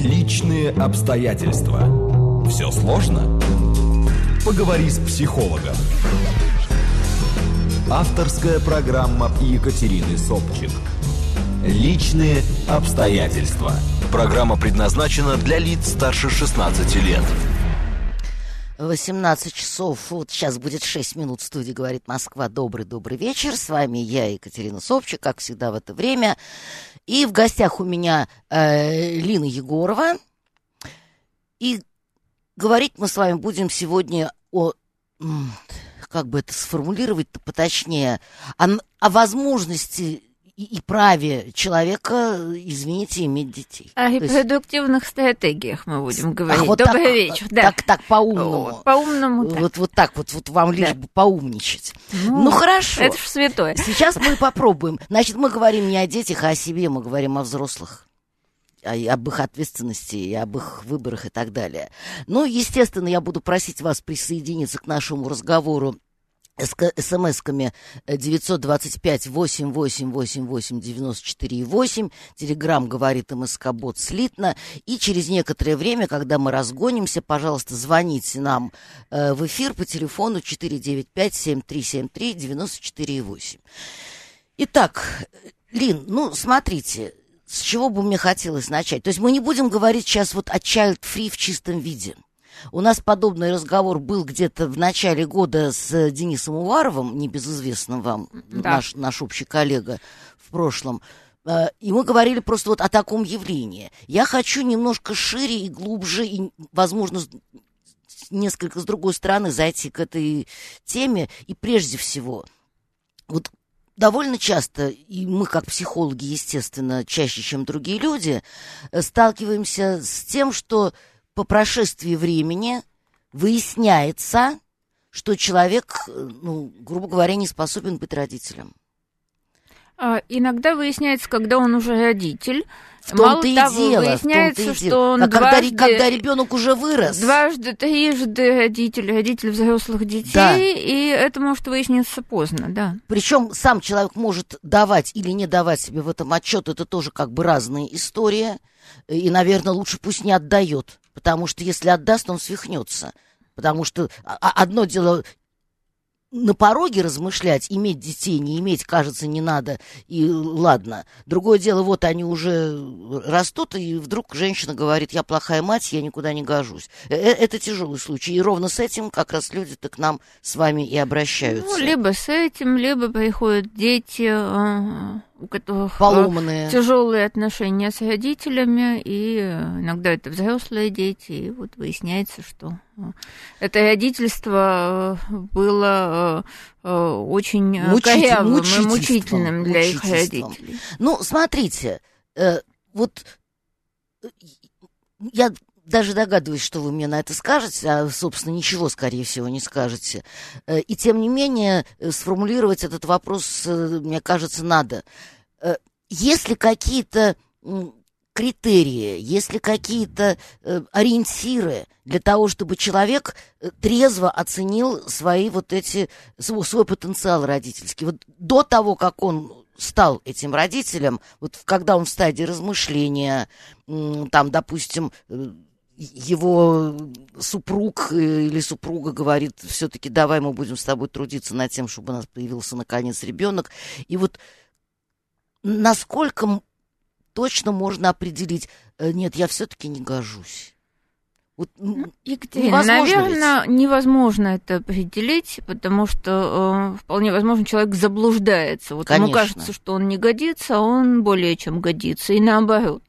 Личные обстоятельства. Все сложно? Поговори с психологом. Авторская программа Екатерины Собчик. Личные обстоятельства. Программа предназначена для лиц старше 16 лет. 18 часов, вот сейчас будет 6 минут в студии, говорит Москва. Добрый-добрый вечер. С вами я, Екатерина Собчик, как всегда в это время. И в гостях у меня э, Лина Егорова. И говорить мы с вами будем сегодня о... Как бы это сформулировать-то поточнее? О, о возможности и, и праве человека, извините, иметь детей. О репродуктивных есть... стратегиях мы будем говорить. А, вот Добрый так, вечер. Да. Так, так по-умному. По-умному, да. Вот, вот так вот, вот вам лишь да. бы поумничать. Ну, ну, хорошо. Это ж святое. Сейчас мы попробуем. Значит, мы говорим не о детях, а о себе, мы говорим о взрослых об их ответственности и об их выборах и так далее. Ну, естественно, я буду просить вас присоединиться к нашему разговору смс-ками 925-8888-94,8. Телеграмм говорит МСК-бот слитно. И через некоторое время, когда мы разгонимся, пожалуйста, звоните нам э, в эфир по телефону 495-7373-94,8. Итак, Лин, ну, смотрите, с чего бы мне хотелось начать? То есть мы не будем говорить сейчас вот о child-free в чистом виде – у нас подобный разговор был где-то в начале года с Денисом Уваровым, небезызвестным вам, да. наш, наш общий коллега в прошлом. Э, и мы говорили просто вот о таком явлении. Я хочу немножко шире и глубже, и, возможно, несколько с другой стороны зайти к этой теме. И прежде всего, вот довольно часто, и мы как психологи, естественно, чаще, чем другие люди, э, сталкиваемся с тем, что по прошествии времени выясняется, что человек, ну, грубо говоря, не способен быть родителем. А, иногда выясняется, когда он уже родитель. В том-то и того, дело. Выясняется, том-то и что дело. он а дважды, когда, когда ребенок уже вырос. Дважды, трижды родитель, родитель взрослых детей, да. и это может выясниться поздно, да. Причем сам человек может давать или не давать себе в этом отчет, это тоже как бы разная история. И, наверное, лучше пусть не отдает. Потому что если отдаст, он свихнется. Потому что а, а, одно дело на пороге размышлять, иметь детей, не иметь, кажется, не надо, и ладно. Другое дело, вот они уже растут, и вдруг женщина говорит, я плохая мать, я никуда не гожусь. Э, э, это тяжелый случай, и ровно с этим как раз люди-то к нам с вами и обращаются. Ну, либо с этим, либо приходят дети, а, у которых Поломанные. тяжелые отношения с родителями, и иногда это взрослые дети, и вот выясняется, что это родительство было очень Мучитель, корявым и мучительным для их родителей. Ну, смотрите, э, вот я даже догадываюсь, что вы мне на это скажете, а, собственно, ничего, скорее всего, не скажете. Э, и тем не менее, э, сформулировать этот вопрос, э, мне кажется, надо. Есть ли какие-то критерии, есть ли какие-то ориентиры для того, чтобы человек трезво оценил свои вот эти, свой, потенциал родительский? Вот до того, как он стал этим родителем, вот когда он в стадии размышления, там, допустим, его супруг э, или супруга говорит, все-таки давай мы будем с тобой трудиться над тем, чтобы у нас появился наконец ребенок. И вот насколько точно можно определить, э, нет, я все-таки не гожусь. Вот, Екатерина, наверное, ведь? невозможно это определить, потому что э, вполне возможно человек заблуждается. Вот Конечно. ему кажется, что он не годится, а он более чем годится, и наоборот.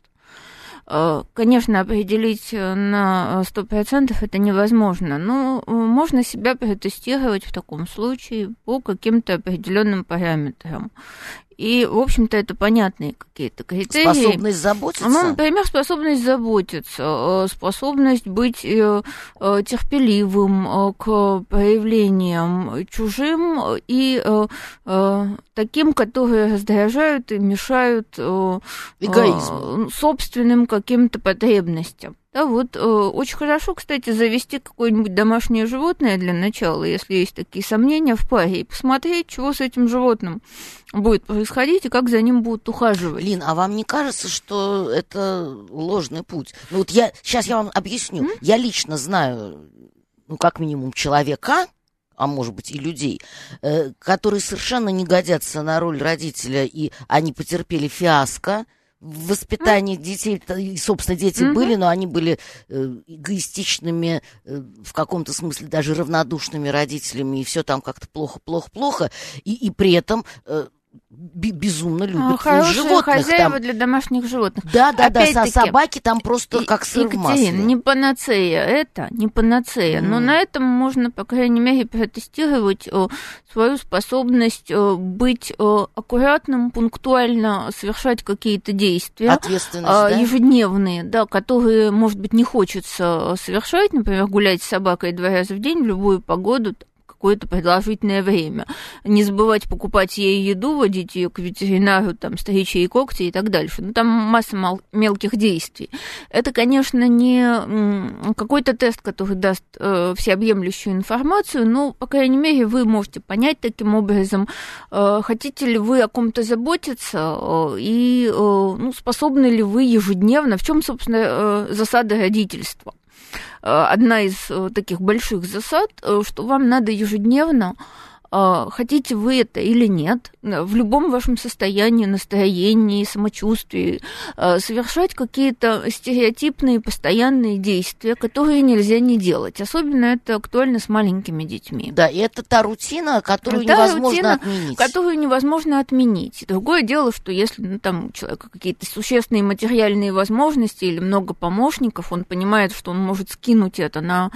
Э, конечно, определить э, на 100% это невозможно, но э, можно себя протестировать в таком случае по каким-то определенным параметрам. И, в общем-то, это понятные какие-то критерии. Способность заботиться? Ну, например, способность заботиться, э, способность быть э, э, терпеливым к проявлениям чужим и таким, которые раздражают и мешают Эгоизму. собственным каким-то потребностям. Да, вот э, очень хорошо, кстати, завести какое-нибудь домашнее животное для начала, если есть такие сомнения в паре, и посмотреть, чего с этим животным будет происходить и как за ним будут ухаживать. Лин, а вам не кажется, что это ложный путь? Ну вот я сейчас я вам объясню. Mm? Я лично знаю, ну как минимум человека, а может быть и людей, э, которые совершенно не годятся на роль родителя, и они потерпели фиаско, в воспитании детей, и, собственно, дети mm-hmm. были, но они были э, эгоистичными, э, в каком-то смысле даже равнодушными родителями, и все там как-то плохо, плохо, плохо, и, и при этом э, безумно любят Хорошие животных. хозяева там. для домашних животных. Да, да, да, со собаки там просто и, как сыр Екатерина, в масле. не панацея это, не панацея, mm. но на этом можно, по крайней мере, протестировать о, свою способность о, быть о, аккуратным, пунктуально совершать какие-то действия. Ответственность, а, да? Ежедневные, да, которые, может быть, не хочется совершать, например, гулять с собакой два раза в день в любую погоду, какое-то продолжительное время. Не забывать покупать ей еду, водить ее к ветеринару, там, стричь ей когти и так дальше. Ну, там масса мелких действий. Это, конечно, не какой-то тест, который даст э, всеобъемлющую информацию, но, по крайней мере, вы можете понять таким образом, э, хотите ли вы о ком-то заботиться э, и э, ну, способны ли вы ежедневно, в чем, собственно, э, засада родительства. Э, одна из э, таких больших засад, э, что вам надо ежедневно хотите вы это или нет, в любом вашем состоянии, настроении, самочувствии, а, совершать какие-то стереотипные постоянные действия, которые нельзя не делать. Особенно это актуально с маленькими детьми. Да, и это та рутина, которую та невозможно рутина, отменить. Которую невозможно отменить. Другое дело, что если ну, там у человека какие-то существенные материальные возможности или много помощников, он понимает, что он может скинуть это на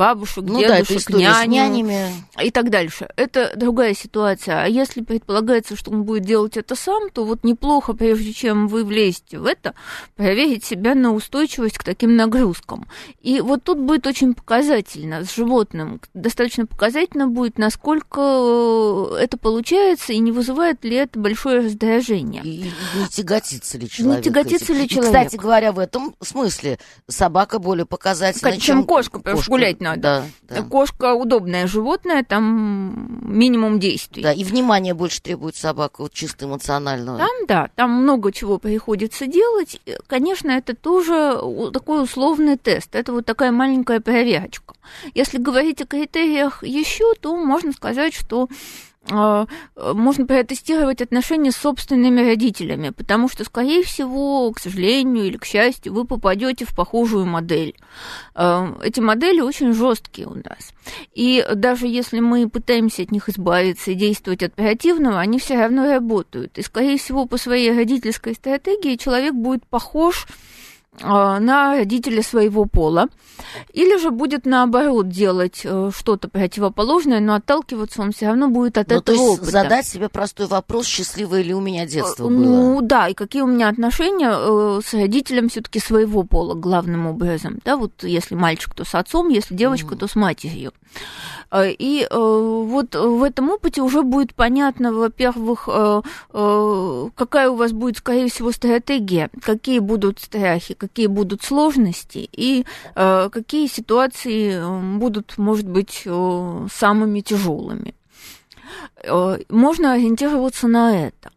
бабушек, ну, дедушек, да, няню нянями. и так дальше. Это другая ситуация. А если предполагается, что он будет делать это сам, то вот неплохо, прежде чем вы влезете в это, проверить себя на устойчивость к таким нагрузкам. И вот тут будет очень показательно с животным. Достаточно показательно будет, насколько э, это получается и не вызывает ли это большое раздражение. И, не тяготится ли человек? Не тяготится ли человек? И, кстати говоря, в этом смысле собака более показательна, чем, чем кошка, что гулять надо. Да, да. Кошка удобное животное, там минимум действий. Да, и внимание больше требует собака, вот чисто эмоционального. Там, да, там много чего приходится делать. Конечно, это тоже такой условный тест. Это вот такая маленькая проверочка. Если говорить о критериях еще, то можно сказать, что можно протестировать отношения с собственными родителями, потому что, скорее всего, к сожалению или к счастью, вы попадете в похожую модель. А, эти модели очень жесткие у нас. И даже если мы пытаемся от них избавиться и действовать оперативно, они все равно работают. И, скорее всего, по своей родительской стратегии человек будет похож на родителя своего пола, или же будет наоборот делать э, что-то противоположное, но отталкиваться он все равно будет от ну, этого то есть опыта. задать себе простой вопрос, счастливое ли у меня детство э, было? Ну да, и какие у меня отношения э, с родителем все-таки своего пола главным образом, да, вот если мальчик, то с отцом, если девочка, mm. то с матерью. И вот в этом опыте уже будет понятно, во-первых, какая у вас будет, скорее всего, стратегия, какие будут страхи, какие будут сложности и э, какие ситуации э, будут, может быть, э, самыми тяжелыми. Можно ориентироваться на это.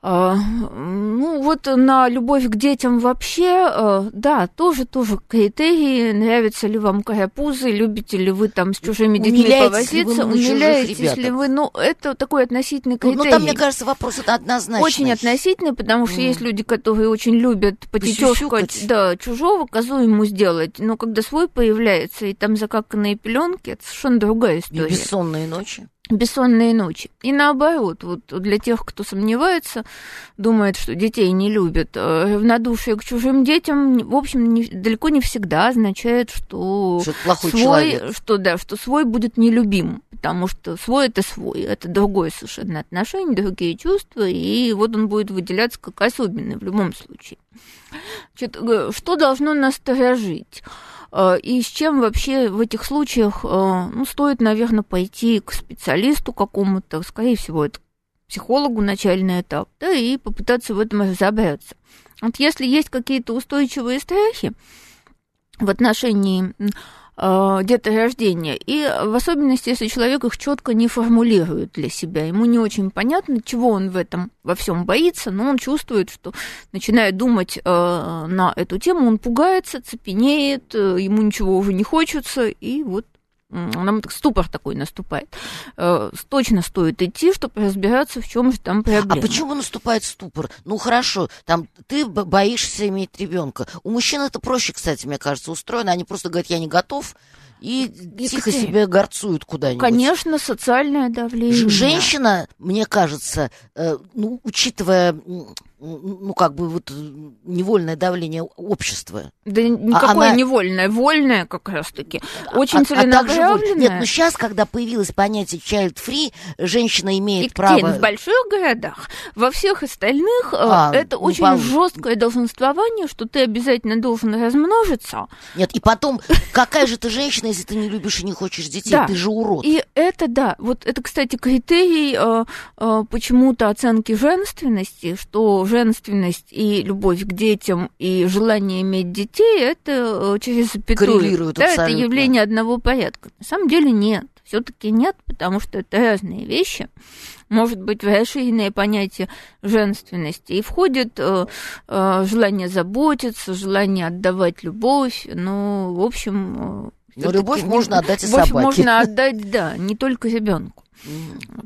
А, ну, вот на любовь к детям вообще, э, да, тоже, тоже критерии. Нравится ли вам карапузы, любите ли вы там с чужими детьми умиляетесь повозиться, ли умиляетесь ли вы, ну, это такой относительный критерий. Ну, ну, там, мне кажется, вопрос это однозначно. Очень относительный, потому что mm. есть люди, которые очень любят потетёшкать, да, чужого, козу ему сделать, но когда свой появляется, и там закаканные пеленки, это совершенно другая история. И бессонные ночи бессонные ночи. И наоборот, вот для тех, кто сомневается, думает, что детей не любят, э, равнодушие к чужим детям, в общем, не, далеко не всегда означает, что, что плохой свой, человек. что да, что свой будет нелюбим, потому что свой это свой, это другое совершенно отношение, другие чувства, и вот он будет выделяться как особенный в любом случае. Значит, э, что должно насторожить? Э, и с чем вообще в этих случаях э, ну, стоит, наверное, пойти к специалисту какому-то, скорее всего, это психологу начальный этап, да, и попытаться в этом разобраться. Вот если есть какие-то устойчивые страхи, в отношении деторождения. И в особенности, если человек их четко не формулирует для себя. Ему не очень понятно, чего он в этом во всем боится, но он чувствует, что начинает думать э, на эту тему, он пугается, цепенеет, э, ему ничего уже не хочется, и вот нам ступор такой наступает. Э, точно стоит идти, чтобы разбираться, в чем же там проблема. А почему наступает ступор? Ну хорошо, там ты боишься иметь ребенка. У мужчин это проще, кстати, мне кажется, устроено. Они просто говорят, я не готов, и Екатерина. тихо себе горцуют куда-нибудь. Конечно, социальное давление. Женщина, мне кажется, э, ну, учитывая ну, как бы вот невольное давление общества. Да никакое Она... невольное, вольное как раз-таки. Очень а, целенаправленное. А нет, ну сейчас, когда появилось понятие child-free, женщина имеет Екатерин, право... в больших городах, во всех остальных э, а, это ну, очень по... жесткое долженствование, что ты обязательно должен размножиться. Нет, и потом, какая же ты женщина, если ты не любишь и не хочешь детей? Да. Ты же урод. И это, да, вот это, кстати, критерий э, э, почему-то оценки женственности, что женственность и любовь к детям и желание иметь детей это э, через запятую. Да, абсолютно. это явление одного порядка. На самом деле нет. Все-таки нет, потому что это разные вещи. Может быть, расширенное понятие женственности и входит э, э, желание заботиться, желание отдавать любовь. Ну, в общем, э, но любовь можно отдать и любовь собаке. можно отдать, да, не только ребенку.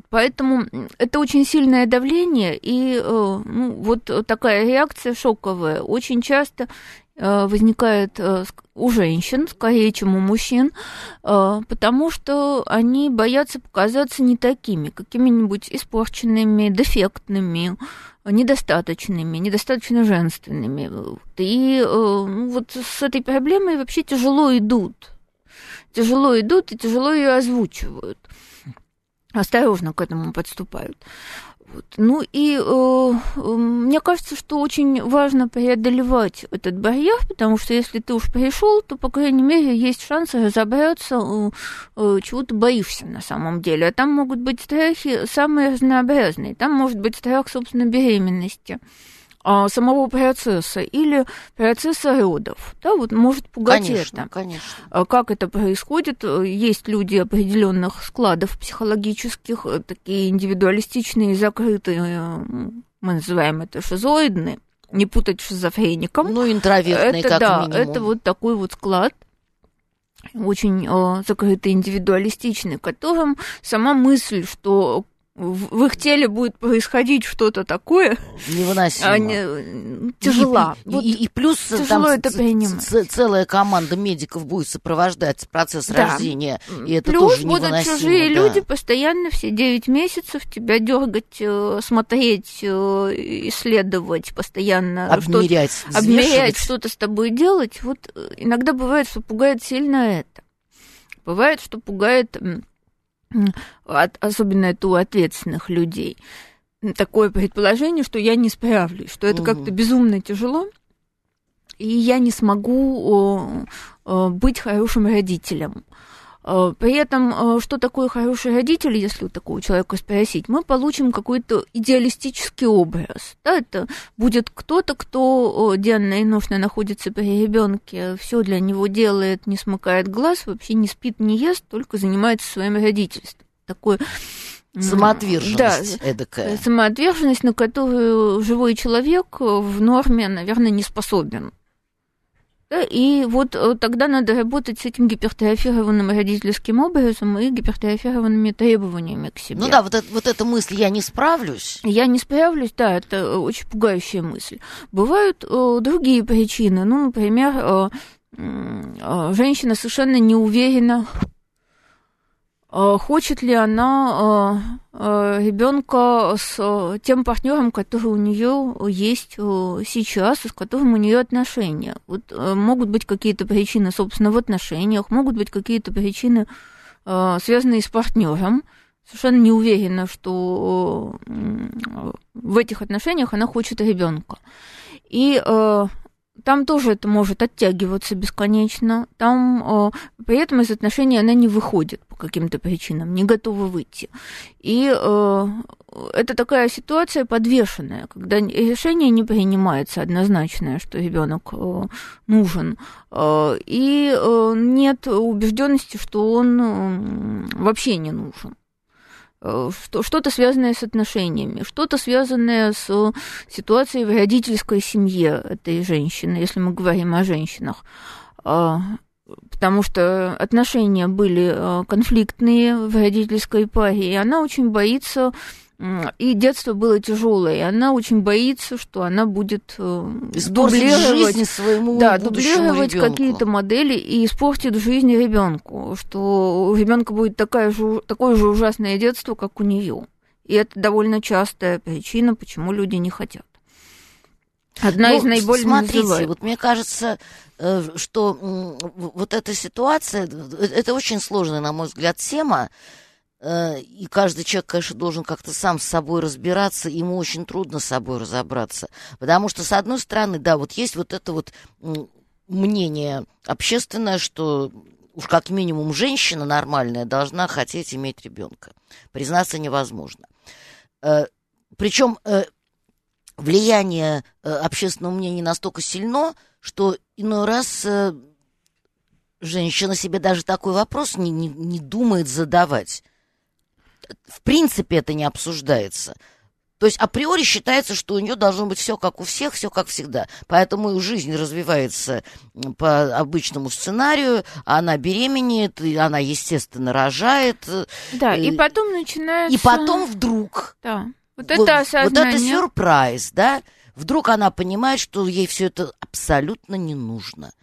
Поэтому это очень сильное давление, и э, ну, вот такая реакция шоковая очень часто э, возникает э, у женщин, скорее, чем у мужчин, потому что они боятся показаться не такими, какими-нибудь испорченными, дефектными, недостаточными, недостаточно женственными. И ну, вот с этой проблемой вообще тяжело идут. Тяжело идут и тяжело ее озвучивают осторожно к этому подступают. Вот. Ну и э, мне кажется, что очень важно преодолевать этот барьер, потому что если ты уж пришел, то, по крайней мере, есть шанс разобраться, э, э, чего ты боишься на самом деле. А там могут быть страхи самые разнообразные. Там может быть страх, собственно, беременности а, самого процесса или процесса родов. Да, вот может пугать конечно, это. Конечно. А как это происходит? Есть люди определенных складов психологических, э, такие индивидуалистичные, закрытые, мы называем это шизоидные, не путать шизофреником. Ну, интровертные, это, как да, минимум. это вот такой вот склад очень э, закрытый, индивидуалистичный, которым сама мысль, что в их теле будет происходить что-то такое невыносимо, они, тяжела. И, вот и, и плюс тяжело там это принимать. целая команда медиков будет сопровождать процесс да. рождения, и это плюс тоже будут чужие да. люди постоянно все 9 месяцев тебя дергать, э, смотреть, э, исследовать, постоянно обмерять, что-то, обмерять, что-то с тобой делать. Вот э, иногда бывает, что пугает сильно это. Бывает, что пугает особенно это у ответственных людей, такое предположение, что я не справлюсь, что это угу. как-то безумно тяжело, и я не смогу быть хорошим родителем. При этом, что такое хороший родитель, если у такого человека спросить, мы получим какой-то идеалистический образ. Да, это будет кто-то, кто денно и ношно находится при ребенке, все для него делает, не смыкает глаз, вообще не спит, не ест, только занимается своим родительством. Такой Самоотверженность да, эдакая. Самоотверженность, на которую живой человек в норме, наверное, не способен. И вот э, тогда надо работать с этим гипертрофированным родительским образом и гипертрофированными требованиями к себе. Ну да, вот, это, вот эта мысль «я не справлюсь». Я не справлюсь, да, это очень пугающая мысль. Бывают э, другие причины. Ну, например, э, э, женщина совершенно не уверена Э, хочет ли она э, э, ребенка с тем партнером, который у нее есть сейчас, с которым у нее отношения. Вот могут быть какие-то причины, собственно, в отношениях, могут быть какие-то причины, связанные с партнером. Совершенно не уверена, что в этих отношениях она хочет ребенка. И там тоже это может оттягиваться бесконечно. Там э, при этом из отношений она не выходит по каким-то причинам, не готова выйти. И э, это такая ситуация подвешенная, когда решение не принимается однозначное, что ребенок э, нужен, э, и э, нет убежденности, что он э, вообще не нужен. Э, что-то связанное с отношениями, что-то связанное с ситуацией в родительской семье этой женщины, если мы говорим о женщинах. А, потому что отношения были э, конфликтные в родительской паре, и она очень боится и детство было тяжелое, и она очень боится, что она будет э, дублировать своему да, дублировать какие-то модели и испортит жизнь ребенку, что у ребенка будет такая же, такое же ужасное детство, как у нее. И это довольно частая причина, почему люди не хотят. Одна ну, из наиболее Смотрите, называемых. вот мне кажется, э, что вот эта ситуация, э, это очень сложная, на мой взгляд, тема, и каждый человек, конечно, должен как-то сам с собой разбираться, ему очень трудно с собой разобраться. Потому что, с одной стороны, да, вот есть вот это вот мнение общественное, что уж как минимум женщина нормальная должна хотеть иметь ребенка. Признаться невозможно. Э, Причем э, влияние общественного мнения настолько сильно, что иной раз женщина себе даже такой вопрос не, не, не думает задавать в принципе это не обсуждается. То есть априори считается, что у нее должно быть все как у всех, все как всегда. Поэтому жизнь развивается по обычному сценарию, она беременеет, она, естественно, рожает. Да, и, и потом начинается... И потом вдруг... Да. Вот это осознание. Вот это сюрприз, да? Вдруг она понимает, что ей все это абсолютно не нужно.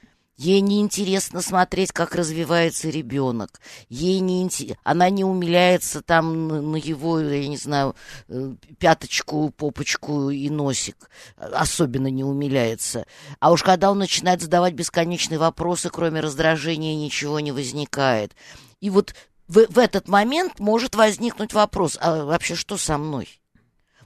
Ей не интересно смотреть, как развивается ребенок. Ей не инте... она не умиляется там на его, я не знаю, э, пяточку, попочку и носик. Особенно не умиляется. А уж когда он начинает задавать бесконечные вопросы, кроме раздражения, ничего не возникает. И вот в, в этот момент может возникнуть вопрос, а вообще что со мной?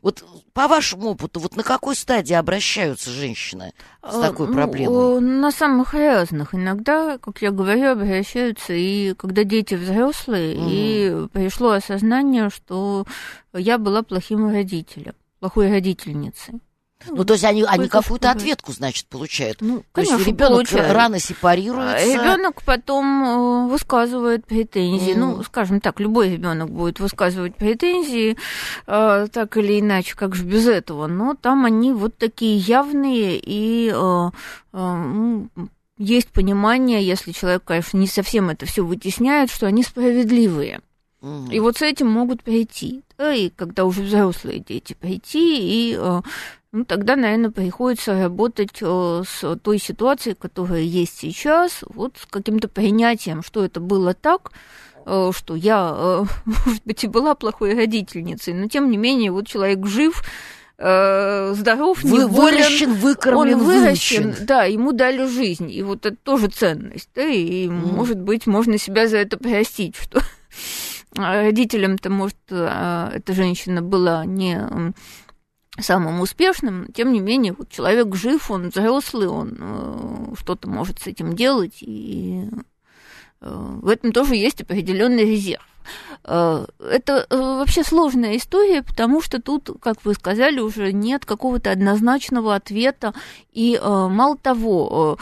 Вот по вашему опыту, вот на какой стадии обращаются женщины с такой ну, проблемой? На самых разных. Иногда, как я говорю, обращаются и когда дети взрослые, угу. и пришло осознание, что я была плохим родителем, плохой родительницей. Ну, то есть они, они какую-то ответку, значит, получают. Ну, конечно, то есть ребенок рано сепарируется. А ребенок потом э, высказывает претензии. Mm. Ну, скажем так, любой ребенок будет высказывать претензии, э, так или иначе, как же без этого. Но там они вот такие явные и э, ну, есть понимание, если человек, конечно, не совсем это все вытесняет, что они справедливые. И вот с этим могут прийти. Да, и когда уже взрослые дети прийти и ну, тогда, наверное, приходится работать э, с той ситуацией, которая есть сейчас, вот с каким-то принятием, что это было так, э, что я, э, может быть, и была плохой родительницей, но тем не менее, вот человек жив, здоров, Вы, не болен, выращен, выкормлен, он выращен, выучен. да, ему дали жизнь, и вот это тоже ценность, да, и, mm. может быть, можно себя за это простить, что родителям-то, может, эта женщина была не самым успешным, тем не менее, вот человек жив, он взрослый, он э, что-то может с этим делать, и э, в этом тоже есть определенный резерв. Э, это э, вообще сложная история, потому что тут, как вы сказали, уже нет какого-то однозначного ответа. И э, мало того,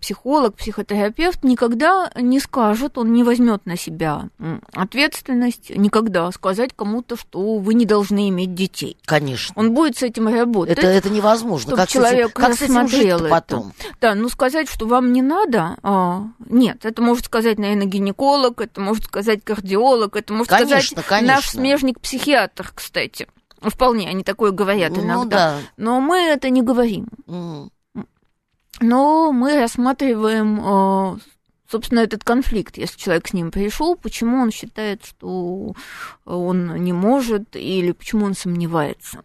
психолог, психотерапевт никогда не скажет, он не возьмет на себя ответственность, никогда сказать кому-то, что вы не должны иметь детей. Конечно. Он будет с этим работать. Это, это невозможно. Как человек как с этим жить потом? Да, ну сказать, что вам не надо, а, нет, это может сказать, наверное, гинеколог, это может сказать кардиолог, кардиолог, это может конечно, сказать конечно. наш смежник-психиатр, кстати. Вполне они такое говорят ну, иногда. Да. Но мы это не говорим. Mm. Но мы рассматриваем, э, собственно, этот конфликт, если человек с ним пришел, почему он считает, что он не может, или почему он сомневается.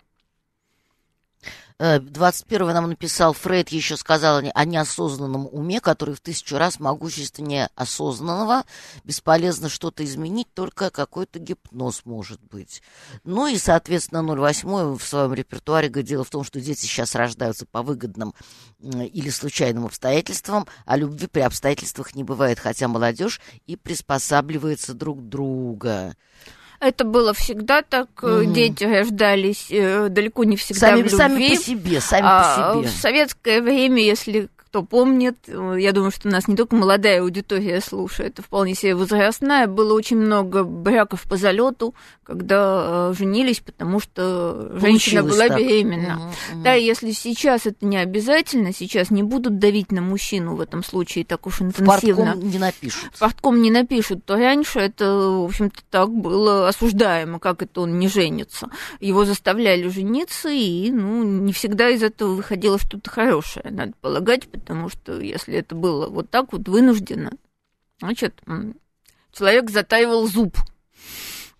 21 э, нам написал Фрейд, еще сказал о неосознанном уме, который в тысячу раз могущественнее осознанного. Бесполезно что-то изменить, только какой-то гипноз может быть. Ну и, соответственно, 08 в своем репертуаре говорит, дело в том, что дети сейчас рождаются по выгодным или случайным обстоятельствам, а любви при обстоятельствах не бывает, хотя молодежь и приспосабливается друг друга. Это было всегда так. Угу. Дети рождались э, далеко не всегда сами, в любви. Сами по себе, сами а, по себе. В советское время, если кто помнит, я думаю, что нас не только молодая аудитория слушает, а вполне себе возрастная. Было очень много браков по залету, когда э, женились, потому что женщина была так. беременна. Угу, угу. Да, если сейчас это не обязательно, сейчас не будут давить на мужчину в этом случае так уж интенсивно. В не напишут. Портком не напишут, то раньше это, в общем-то, так было осуждаемо, как это он не женится. Его заставляли жениться, и, ну, не всегда из этого выходило что-то хорошее, надо полагать, потому что если это было вот так вот вынужденно, значит, человек затаивал зуб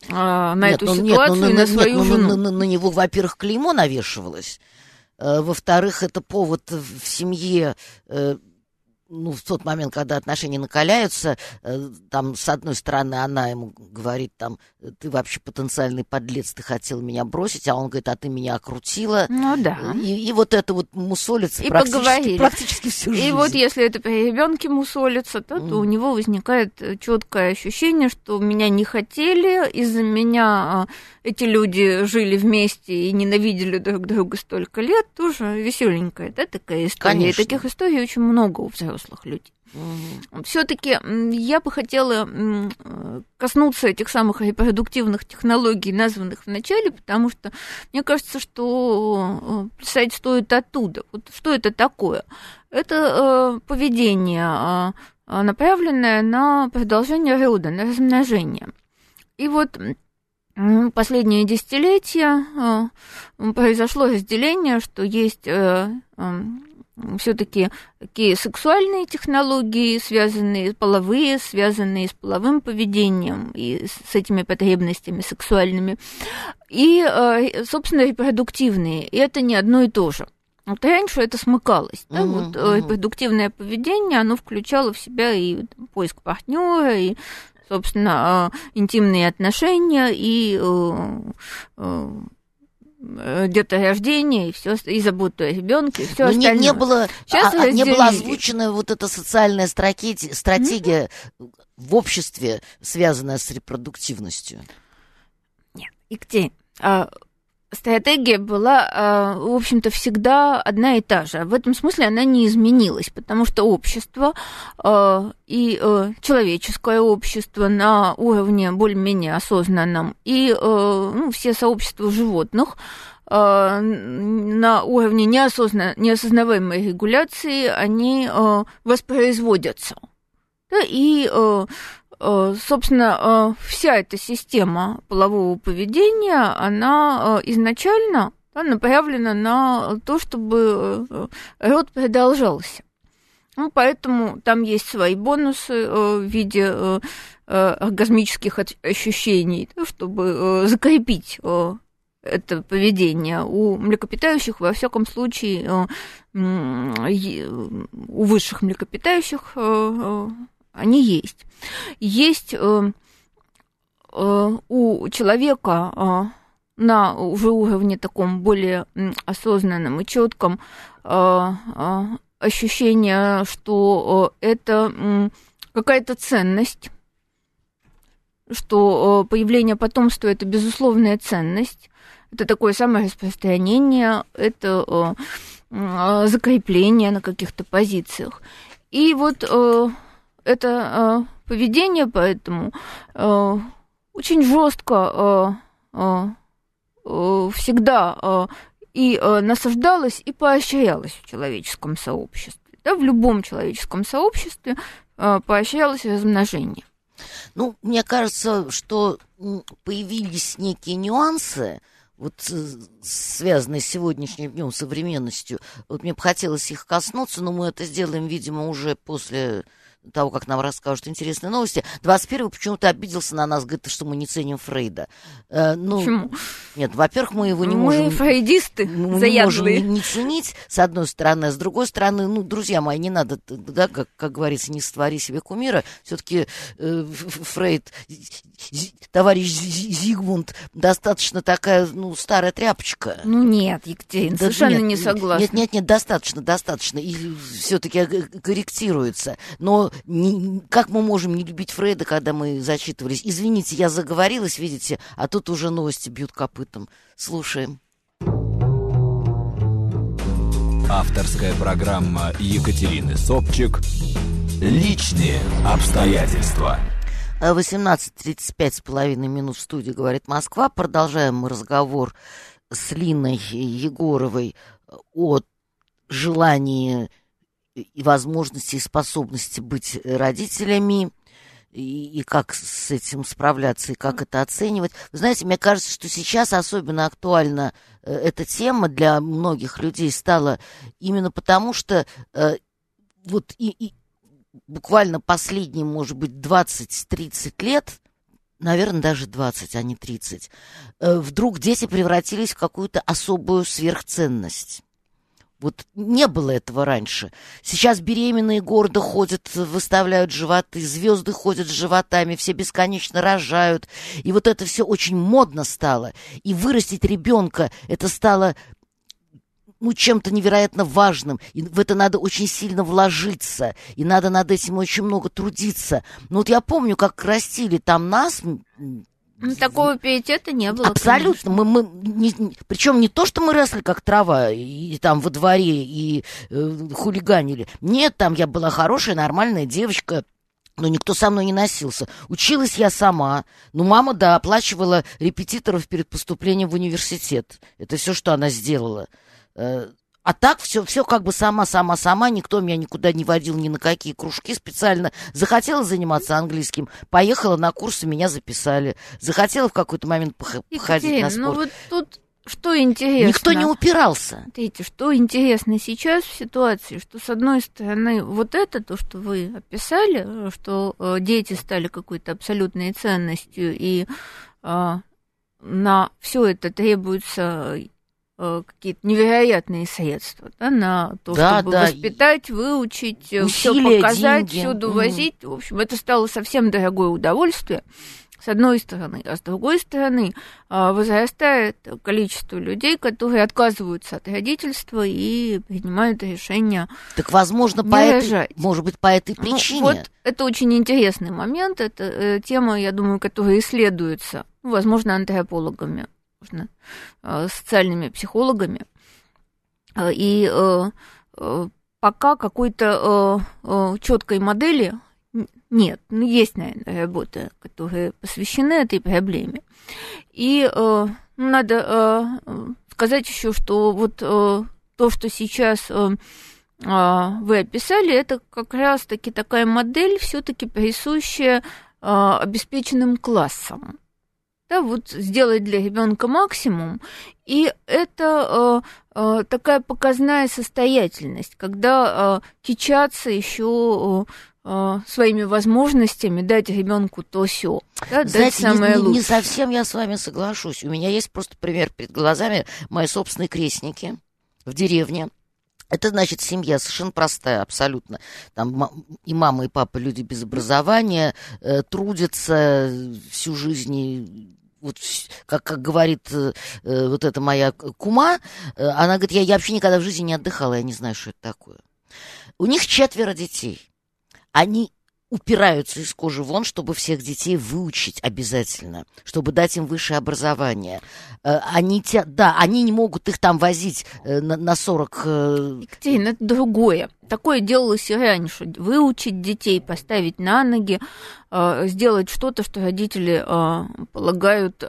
а, на нет, эту ну, ситуацию нет, ну, и на нет, свою нет, жену. Ну, на, на него, во-первых, клеймо навешивалось, э, во-вторых, это повод в семье э, ну, в тот момент, когда отношения накаляются, э, там, с одной стороны, она ему говорит, там, ты вообще потенциальный подлец, ты хотел меня бросить, а он говорит, а ты меня окрутила. Ну да. И, и вот это вот мусолится и практически, поговорили. практически всю жизнь. И вот если это при ребенке мусолится, то, mm. то у него возникает четкое ощущение, что меня не хотели, из-за меня а, эти люди жили вместе и ненавидели друг друга столько лет, тоже веселенькая, да, такая история. Конечно. И таких историй очень много у взрослых людей. Угу. Все-таки я бы хотела коснуться этих самых репродуктивных технологий, названных в начале, потому что мне кажется, что э, писать стоит оттуда. Вот что это такое? Это э, поведение, а, направленное на продолжение рода, на размножение. И вот последние десятилетия э, произошло разделение, что есть все-таки такие сексуальные технологии, связанные, половые, связанные с половым поведением и с этими потребностями сексуальными, и, э, собственно, репродуктивные. И это не одно и то же. Вот раньше это смыкалось. Да? Uh-huh, вот uh-huh. репродуктивное поведение, оно включало в себя и поиск партнера, и собственно, э, интимные отношения и Э, деторождение и все и заботу о ребенке и все остальное. Не, не было, Сейчас а, не была озвучена вот эта социальная стратегия, стратегия mm-hmm. в обществе, связанная с репродуктивностью. Нет, и где? А, стратегия была, а, в общем-то, всегда одна и та же. В этом смысле она не изменилась, потому что общество а, и а, человеческое общество на уровне более-менее осознанном, и ну, все сообщества животных на уровне неосозна... неосознаваемой регуляции, они воспроизводятся. И собственно, э, вся эта система полового поведения, она э, изначально да, направлена на то, чтобы род продолжался. Ну, поэтому там есть свои бонусы в виде оргазмических ощущений, чтобы закрепить это поведение. У млекопитающих, во всяком случае, у высших млекопитающих они есть. Есть э, э, у человека э, на уже уровне таком более осознанном и четком э, э, ощущение, что э, это какая-то ценность, что появление потомства это безусловная ценность, это такое самораспространение, это закрепление на каких-то позициях. И вот это э, поведение, поэтому э, очень жестко э, э, э, всегда э, и э, насаждалось, и поощрялось в человеческом сообществе. Да, в любом человеческом сообществе э, поощрялось размножение. Ну, мне кажется, что появились некие нюансы, вот э, связанные с сегодняшним днем современностью. Вот мне бы хотелось их коснуться, но мы это сделаем, видимо, уже после того, как нам расскажут интересные новости. 21-й почему-то обиделся на нас, говорит, что мы не ценим Фрейда. Э, ну, Почему? Нет, во-первых, мы его не мы можем... Мы фрейдисты Мы не можем не, не ценить, с одной стороны. А с другой стороны, ну, друзья мои, не надо, да, как, как говорится, не створи себе кумира. Все-таки э, Фрейд, товарищ Зигмунд, достаточно такая, ну, старая тряпочка. Ну, нет, Екатерина, да, совершенно нет, не согласна. Нет, нет, нет, достаточно, достаточно. И все-таки корректируется. Но не, как мы можем не любить Фрейда, когда мы зачитывались? Извините, я заговорилась, видите, а тут уже новости бьют копытом. Слушаем. Авторская программа Екатерины Собчик «Личные обстоятельства». 18.35 с половиной минут в студии «Говорит Москва». Продолжаем мы разговор с Линой Егоровой о желании и возможности и способности быть родителями и, и как с этим справляться, и как это оценивать. Вы знаете, мне кажется, что сейчас особенно актуальна э, эта тема для многих людей стала именно потому, что э, вот и, и буквально последние, может быть, 20-30 лет, наверное, даже 20, а не 30, э, вдруг дети превратились в какую-то особую сверхценность. Вот не было этого раньше. Сейчас беременные гордо ходят, выставляют животы, звезды ходят с животами, все бесконечно рожают. И вот это все очень модно стало. И вырастить ребенка это стало ну, чем-то невероятно важным, и в это надо очень сильно вложиться, и надо над этим очень много трудиться. Ну, вот я помню, как растили там нас, ну, такого пиетета не было. Абсолютно. Мы, мы, не, причем не то, что мы росли как трава и, и там во дворе и э, хулиганили. Нет, там я была хорошая, нормальная девочка. Но никто со мной не носился. Училась я сама. Ну, мама, да, оплачивала репетиторов перед поступлением в университет. Это все, что она сделала. А так все, все как бы сама-сама-сама, никто меня никуда не водил, ни на какие кружки специально. Захотела заниматься английским, поехала на курсы, меня записали. Захотела в какой-то момент походить Екатерина, на спорт. ну вот тут что интересно? Никто не упирался. Смотрите, что интересно сейчас в ситуации, что с одной стороны вот это, то, что вы описали, что э, дети стали какой-то абсолютной ценностью, и э, на все это требуется какие-то невероятные средства да, на то, да, чтобы да. воспитать, выучить, э, все показать, деньги. всюду угу. возить. В общем, это стало совсем дорогое удовольствие с одной стороны, а с другой стороны э, возрастает количество людей, которые отказываются от родительства и принимают решение. Так, возможно, по этой, может быть, по этой ну, причине. Ну, вот это очень интересный момент. Это э, тема, я думаю, которая исследуется, возможно, антропологами возможно, э, социальными психологами. Э, и э, пока какой-то четкой модели нет. Ну, есть, наверное, работы, которые посвящены этой проблеме. И надо сказать еще, что вот то, что сейчас вы описали, это как раз-таки такая модель, все-таки присущая обеспеченным классам да, вот сделать для ребенка максимум, и это э, э, такая показная состоятельность, когда э, кичаться еще э, своими возможностями дать ребенку то все, да, дать самое не, лучшее. Не совсем я с вами соглашусь. У меня есть просто пример перед глазами мои собственные крестники в деревне. Это значит семья совершенно простая, абсолютно. Там и мама, и папа люди без образования, э, трудятся всю жизнь вот как, как говорит э, э, вот эта моя кума, э, она говорит, я, я вообще никогда в жизни не отдыхала, я не знаю, что это такое. У них четверо детей. Они упираются из кожи вон, чтобы всех детей выучить обязательно, чтобы дать им высшее образование. Э, они, те, да, они не могут их там возить э, на, на 40... Э, Екатерина, это другое. Такое делалось и раньше. Выучить детей, поставить на ноги, сделать что-то, что родители полагают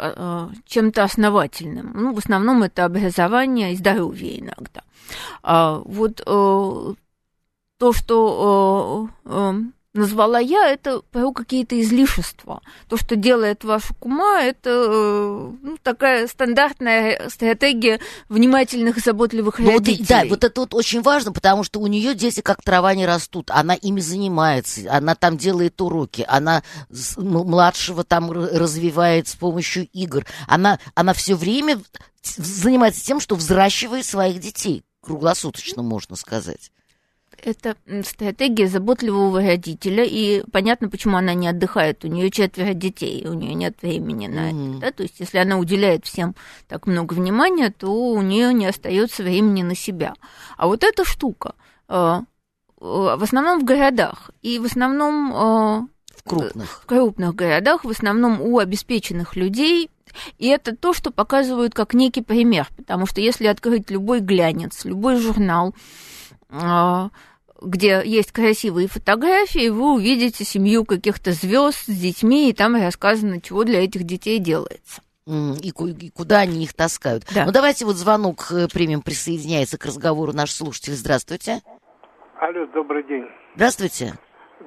чем-то основательным. Ну, в основном это образование и здоровье иногда. А вот то, что назвала я, это про какие-то излишества. То, что делает ваша кума, это э, ну, такая стандартная стратегия внимательных и заботливых ну, родителей. Да, вот это вот очень важно, потому что у нее дети как трава не растут. Она ими занимается, она там делает уроки, она младшего там развивает с помощью игр. Она, она все время занимается тем, что взращивает своих детей круглосуточно, можно сказать это стратегия заботливого родителя, и понятно, почему она не отдыхает. У нее четверо детей, у нее нет времени на mm-hmm. это. Да? То есть, если она уделяет всем так много внимания, то у нее не остается времени на себя. А вот эта штука э, э, в основном в городах, и в основном э, в крупных. в крупных городах, в основном у обеспеченных людей, и это то, что показывают как некий пример, потому что если открыть любой глянец, любой журнал, где есть красивые фотографии, вы увидите семью каких-то звезд с детьми, и там рассказано, чего для этих детей делается. И, и куда они их таскают. Да. Ну, давайте вот звонок э, примем, присоединяется к разговору наш слушатель. Здравствуйте. Алло, добрый день. Здравствуйте.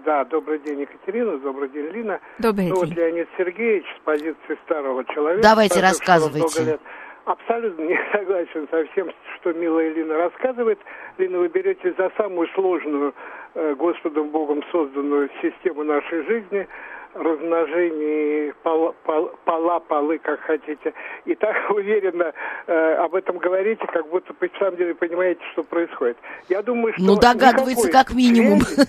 Да, добрый день, Екатерина, добрый день, Лина. Добрый ну, день. вот Леонид Сергеевич с позиции старого человека. Давайте рассказывайте. Лет, абсолютно не согласен со всем, что милая Лина рассказывает. Лина, вы берете за самую сложную э, Господом Богом созданную систему нашей жизни, размножение пола, пола, полы, как хотите. И так уверенно э, об этом говорите, как будто по самом деле понимаете, что происходит. Я думаю, что... Ну, догадывается как минимум. Связи,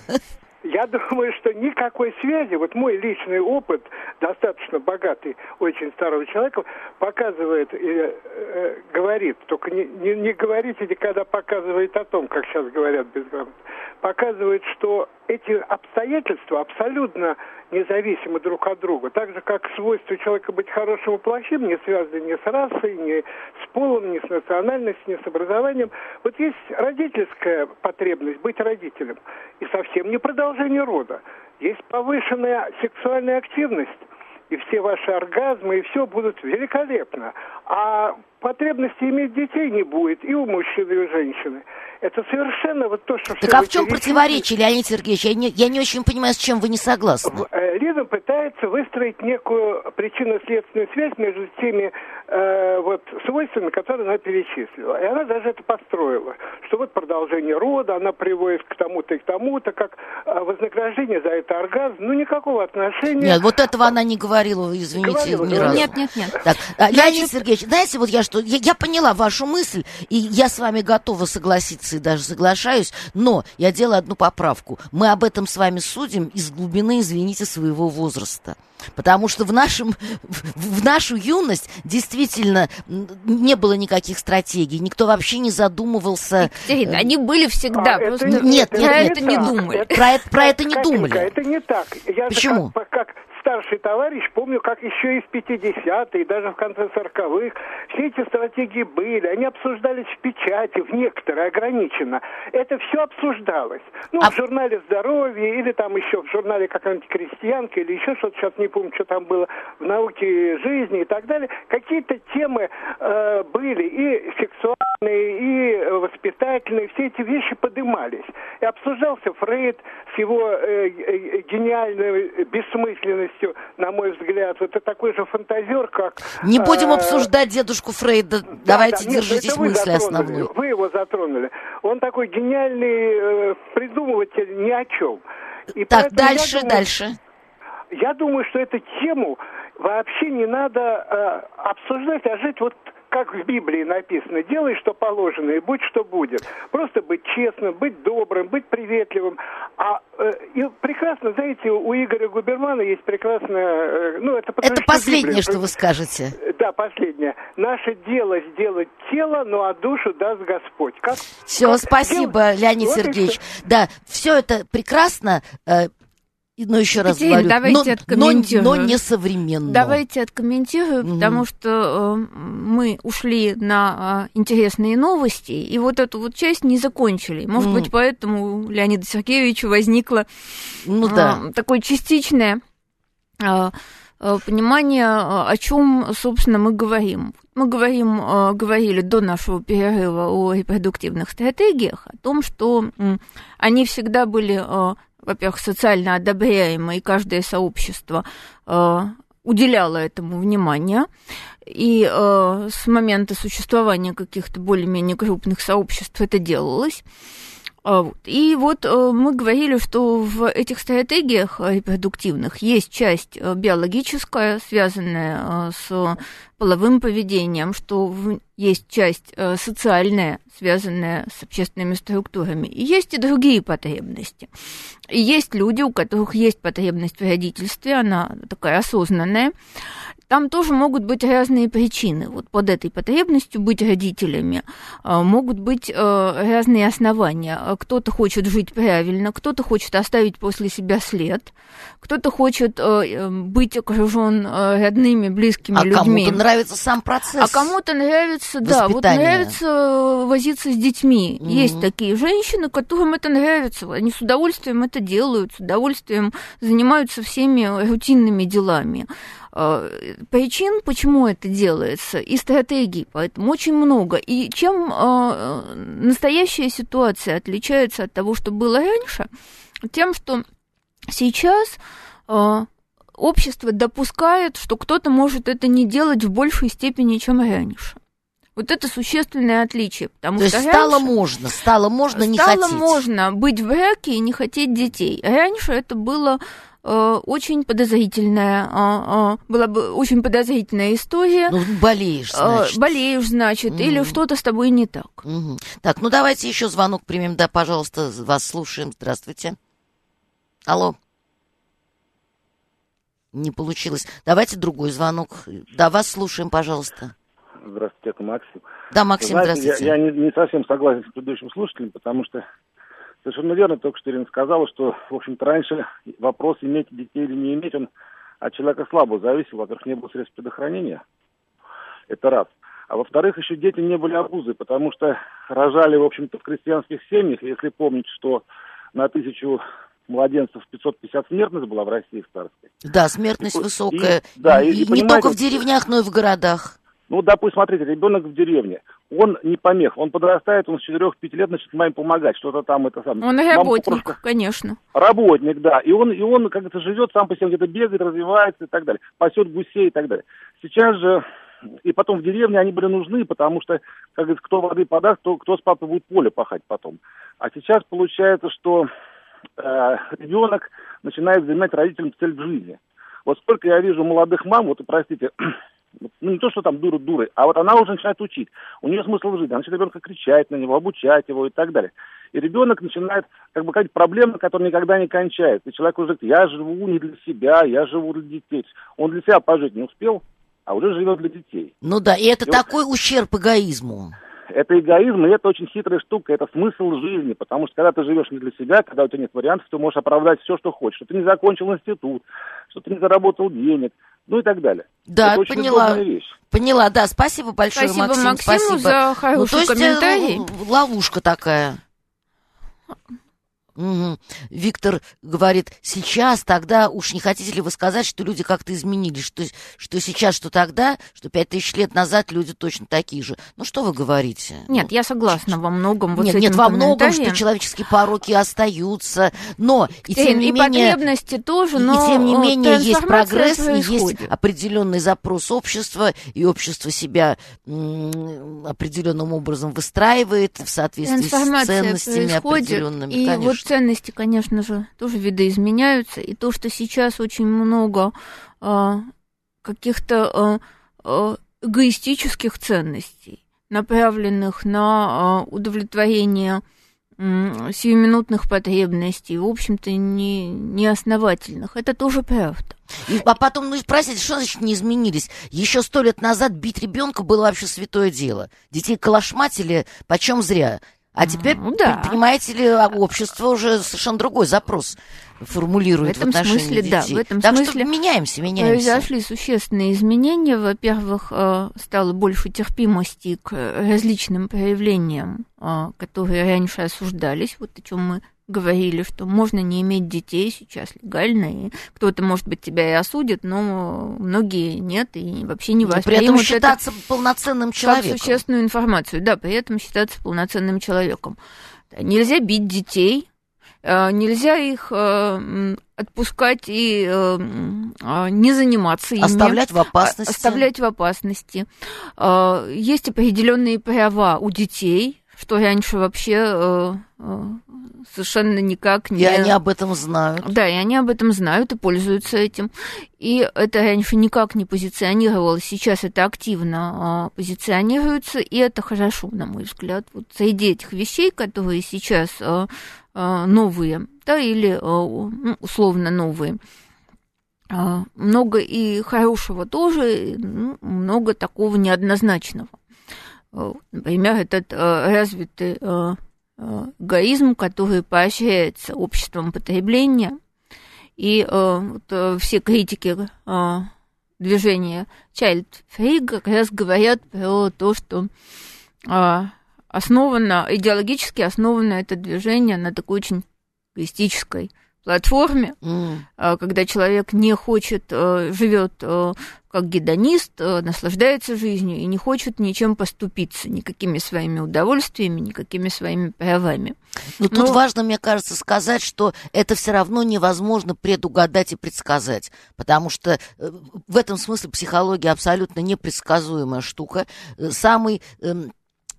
я думаю, что никакой связи, вот мой личный опыт, достаточно богатый, очень старого человека, показывает и э, говорит, только не, не, не говорите никогда показывает о том, как сейчас говорят безграмотно, показывает, что эти обстоятельства абсолютно независимы друг от друга. Так же, как свойство человека быть хорошим и плохим не связаны ни с расой, ни с полом, ни с национальностью, ни с образованием. Вот есть родительская потребность быть родителем. И совсем не продолжение рода. Есть повышенная сексуальная активность и все ваши оргазмы, и все будут великолепно. А потребности иметь детей не будет и у мужчины, и у женщины. Это совершенно вот то, что... Так а в чем противоречие, Леонид Сергеевич? Я не, я не очень понимаю, с чем вы не согласны. Лиза пытается выстроить некую причинно-следственную связь между теми э, вот свойствами, которые она перечислила. И она даже это построила. Что вот продолжение рода, она приводит к тому-то и к тому-то, как э, вознаграждение за это оргазм. Ну, никакого отношения... Нет, вот этого она не говорила, извините, говорила, ни разу. Нет, нет, нет. Так, Значит... Леонид Сергеевич, знаете, вот я что... Я, я поняла вашу мысль, и я с вами готова согласиться позиции даже соглашаюсь, но я делаю одну поправку. Мы об этом с вами судим из глубины, извините, своего возраста. Потому что в, нашем, в нашу юность действительно не было никаких стратегий, никто вообще не задумывался. Екатерина, они были всегда, а, просто это, нет, нет, нет, это не думали. Это, про это, про это не думали. Это не так. Я Почему? Как, как старший товарищ, помню, как еще из 50-е, даже в конце 40-х, все эти стратегии были, они обсуждались в печати, в некоторые, ограниченно. Это все обсуждалось. Ну, а... в журнале «Здоровье» или там еще в журнале какая-нибудь «Крестьянка» или еще что-то, сейчас не помню, что там было, в «Науке жизни» и так далее. Какие-то темы э, были и сексуальные, и воспитательные, все эти вещи подымались. И обсуждался Фрейд с его э, э, гениальной бессмысленностью на мой взгляд, это такой же фантазер, как... Не будем э, обсуждать дедушку Фрейда, да, давайте да, держитесь нет, мысли основной. Вы его затронули. Он такой гениальный э, придумыватель ни о чем. И так, дальше, думаю, дальше. Я думаю, что эту тему вообще не надо э, обсуждать, а жить вот как в Библии написано, делай, что положено, и будь, что будет. Просто быть честным, быть добрым, быть приветливым. А э, и прекрасно, знаете, у Игоря Губермана есть прекрасная... Э, ну, это, это последнее, Библия. что вы скажете. Да, последнее. Наше дело сделать тело, ну а душу даст Господь. Как, все, как спасибо, дел... Леонид вот Сергеевич. Да, все это прекрасно. Э, но еще раз Екатерина, говорю, давайте но, но, но не современно. Давайте откомментирую, угу. потому что э, мы ушли на э, интересные новости, и вот эту вот часть не закончили. Может угу. быть, поэтому у Леонида Сергеевича возникло ну, да. э, такое частичное... Э, понимание, о чем, собственно, мы говорим. Мы говорим, говорили до нашего перерыва о репродуктивных стратегиях, о том, что они всегда были, во-первых, социально одобряемы, и каждое сообщество уделяло этому внимание. И э, с момента существования каких-то более-менее крупных сообществ это делалось. А, и вот э, мы говорили, что в этих стратегиях репродуктивных есть часть э, биологическая, связанная э, с половым поведением, что есть часть социальная, связанная с общественными структурами, и есть и другие потребности. И есть люди, у которых есть потребность в родительстве, она такая осознанная, там тоже могут быть разные причины. Вот под этой потребностью быть родителями могут быть разные основания. Кто-то хочет жить правильно, кто-то хочет оставить после себя след, кто-то хочет а, быть окружен родными, близкими а людьми. А кому-то нравится сам процесс. А кому-то нравится, да, вот нравится возиться с детьми. Mm-hmm. Есть такие женщины, которым это нравится. Они с удовольствием это делают, с удовольствием занимаются всеми рутинными делами. Э, причин, почему это делается, и стратегий, поэтому очень много. И чем э, настоящая ситуация отличается от того, что было раньше, тем, что сейчас э, общество допускает, что кто-то может это не делать в большей степени, чем раньше. Вот это существенное отличие. Потому То что есть стало можно, стало можно не стало хотеть. Стало можно быть в браке и не хотеть детей. Раньше это было Э, очень подозрительная, а, была бы очень подозрительная история. Ну, болеешь, э, значит. Болеешь, значит, угу. или что-то с тобой не так. Угу. Так, ну давайте еще звонок примем. Да, пожалуйста, вас слушаем. Здравствуйте. Алло. Не получилось. Давайте другой звонок. Да, вас слушаем, пожалуйста. Здравствуйте, это Максим. Да, Максим, Знаете, здравствуйте. Я, я не, не совсем согласен с предыдущим слушателем, потому что Совершенно верно, только что Ирина сказала, что, в общем-то, раньше вопрос, иметь детей или не иметь, он от человека слабо зависел. Во-первых, не было средств предохранения. Это раз. А во-вторых, еще дети не были обузой, потому что рожали, в общем-то, в крестьянских семьях. Если помнить, что на тысячу младенцев 550 смертность была в России в царской. Да, смертность и, высокая. И, да, и, и, и не только в деревнях, но и в городах. Ну, допустим, смотрите, ребенок в деревне он не помех. Он подрастает, он с 4-5 лет начнет маме помогать, что-то там это самое. Он работник, просто... конечно. Работник, да. И он, и он как это живет, сам по себе где-то бегает, развивается и так далее. Пасет гусей и так далее. Сейчас же и потом в деревне они были нужны, потому что, как говорится, кто воды подаст, то кто с папой будет поле пахать потом. А сейчас получается, что э, ребенок начинает занимать родителям цель в жизни. Вот сколько я вижу молодых мам, вот, простите, ну, не то, что там дура дурой, а вот она уже начинает учить. У нее смысл жизни. Она начинает ребенка кричать на него, обучать его и так далее. И ребенок начинает, как бы, какая-то проблема, которая никогда не кончается. И человек уже говорит, я живу не для себя, я живу для детей. Он для себя пожить не успел, а уже живет для детей. Ну да, и это и такой вот... ущерб эгоизму. Это эгоизм, и это очень хитрая штука, это смысл жизни, потому что когда ты живешь не для себя, когда у тебя нет вариантов, ты можешь оправдать все, что хочешь, что ты не закончил институт, что ты не заработал денег, ну и так далее. Да, это поняла. Поняла, да, спасибо большое, спасибо, Максим. Максиму спасибо за хороший ну, то есть, э, комментарий. Ловушка такая. Угу. Виктор говорит, сейчас, тогда, уж не хотите ли вы сказать, что люди как-то изменились, что, что сейчас, что тогда, что пять тысяч лет назад люди точно такие же. Ну, что вы говорите? Нет, ну, я согласна во многом вот Нет, нет, во многом, что человеческие пороки остаются, но и тем не и менее... потребности тоже, но И тем не менее есть прогресс, и есть определенный запрос общества, и общество себя определенным образом выстраивает в соответствии с ценностями определенными, и конечно. Вот ценности, конечно же, тоже видоизменяются. И то, что сейчас очень много э, каких-то э, эгоистических ценностей, направленных на э, удовлетворение э, сиюминутных потребностей, в общем-то, не, неосновательных. Это тоже правда. И, а потом, ну, спросите, что значит не изменились? Еще сто лет назад бить ребенка было вообще святое дело. Детей калашматили почем зря. А теперь, ну, да. понимаете ли, а общество уже совершенно другой запрос формулирует в, этом в отношении смысле, детей. Да, в этом так смысле что меняемся, меняемся. Произошли существенные изменения. Во-первых, э, стало больше терпимости к различным проявлениям, э, которые раньше осуждались, вот о чем мы говорили, что можно не иметь детей сейчас легально, и кто-то, может быть, тебя и осудит, но многие нет, и вообще не воспримут При этом считаться это полноценным человеком. Как существенную информацию, да, при этом считаться полноценным человеком. Нельзя бить детей, э, нельзя их э, отпускать и э, не заниматься ими. Оставлять в опасности. Оставлять в опасности. Есть определенные права у детей, что раньше вообще совершенно никак не... И они об этом знают. Да, и они об этом знают и пользуются этим. И это раньше никак не позиционировалось, сейчас это активно а, позиционируется, и это хорошо, на мой взгляд. Вот среди этих вещей, которые сейчас а, а, новые, да, или ну, условно новые, много и хорошего тоже, ну, много такого неоднозначного. Например, этот развитый эгоизм, который поощряется обществом потребления. И э, вот, э, все критики э, движения Child Free как раз говорят про то, что э, основано, идеологически основано это движение на такой очень эгоистической платформе, mm. когда человек не хочет, э, живет э, как гедонист, наслаждается жизнью и не хочет ничем поступиться, никакими своими удовольствиями, никакими своими правами. Но, Но тут важно, мне кажется, сказать, что это все равно невозможно предугадать и предсказать, потому что в этом смысле психология абсолютно непредсказуемая штука. Самый эм,